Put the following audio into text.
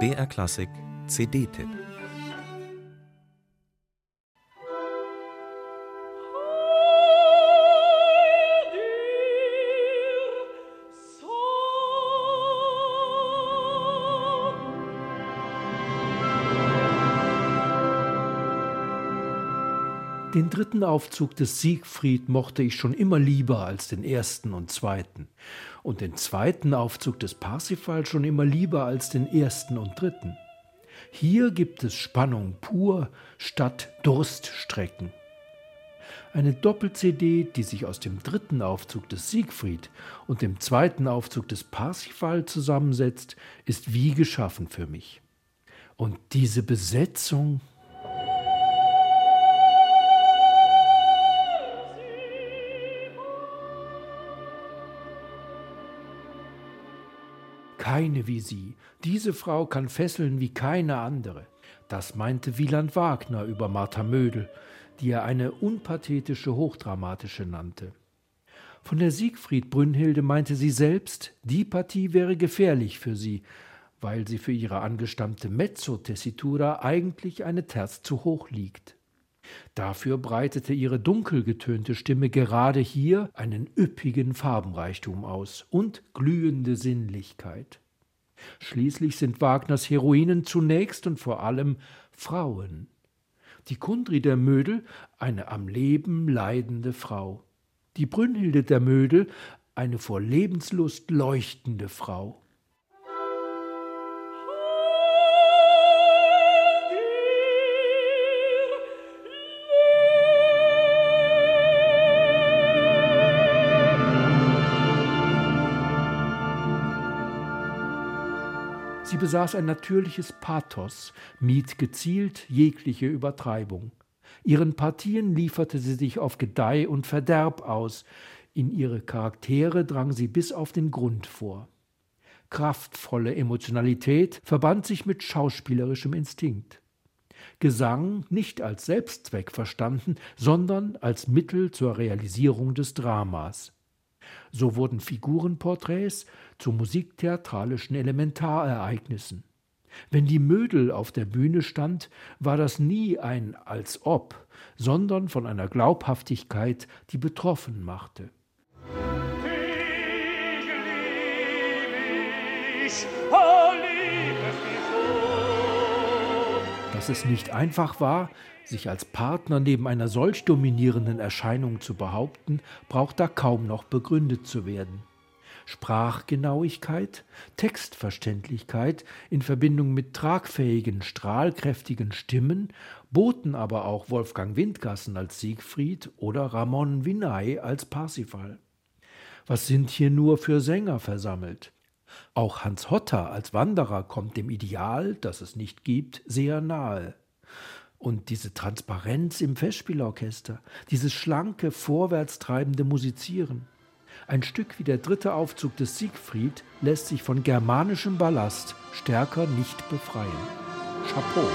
BR Klassik CD-Tipp Den dritten Aufzug des Siegfried mochte ich schon immer lieber als den ersten und zweiten, und den zweiten Aufzug des Parsifal schon immer lieber als den ersten und dritten. Hier gibt es Spannung pur statt Durststrecken. Eine Doppel-CD, die sich aus dem dritten Aufzug des Siegfried und dem zweiten Aufzug des Parsifal zusammensetzt, ist wie geschaffen für mich. Und diese Besetzung keine wie sie. Diese Frau kann fesseln wie keine andere. Das meinte Wieland Wagner über Martha Mödel, die er eine unpathetische Hochdramatische nannte. Von der Siegfried Brünnhilde meinte sie selbst, die Partie wäre gefährlich für sie, weil sie für ihre angestammte Mezzo-Tessitura eigentlich eine Terz zu hoch liegt. Dafür breitete ihre dunkel getönte Stimme gerade hier einen üppigen Farbenreichtum aus und glühende Sinnlichkeit. Schließlich sind Wagners Heroinen zunächst und vor allem Frauen. Die Kundri der Mödel, eine am Leben leidende Frau. Die Brünnhilde der Mödel, eine vor Lebenslust leuchtende Frau. Sie besaß ein natürliches Pathos, mied gezielt jegliche Übertreibung. Ihren Partien lieferte sie sich auf Gedeih und Verderb aus, in ihre Charaktere drang sie bis auf den Grund vor. Kraftvolle Emotionalität verband sich mit schauspielerischem Instinkt. Gesang nicht als Selbstzweck verstanden, sondern als Mittel zur Realisierung des Dramas. So wurden Figurenporträts zu musiktheatralischen Elementarereignissen. Wenn die Mödel auf der Bühne stand, war das nie ein als ob, sondern von einer Glaubhaftigkeit, die betroffen machte. Dass es nicht einfach war, sich als Partner neben einer solch dominierenden Erscheinung zu behaupten, braucht da kaum noch begründet zu werden. Sprachgenauigkeit, Textverständlichkeit in Verbindung mit tragfähigen, strahlkräftigen Stimmen boten aber auch Wolfgang Windgassen als Siegfried oder Ramon Vinay als Parsifal. Was sind hier nur für Sänger versammelt? Auch Hans Hotter als Wanderer kommt dem Ideal, das es nicht gibt, sehr nahe. Und diese Transparenz im Festspielorchester, dieses schlanke, vorwärts treibende Musizieren. Ein Stück wie der dritte Aufzug des Siegfried lässt sich von germanischem Ballast stärker nicht befreien. Chapeau.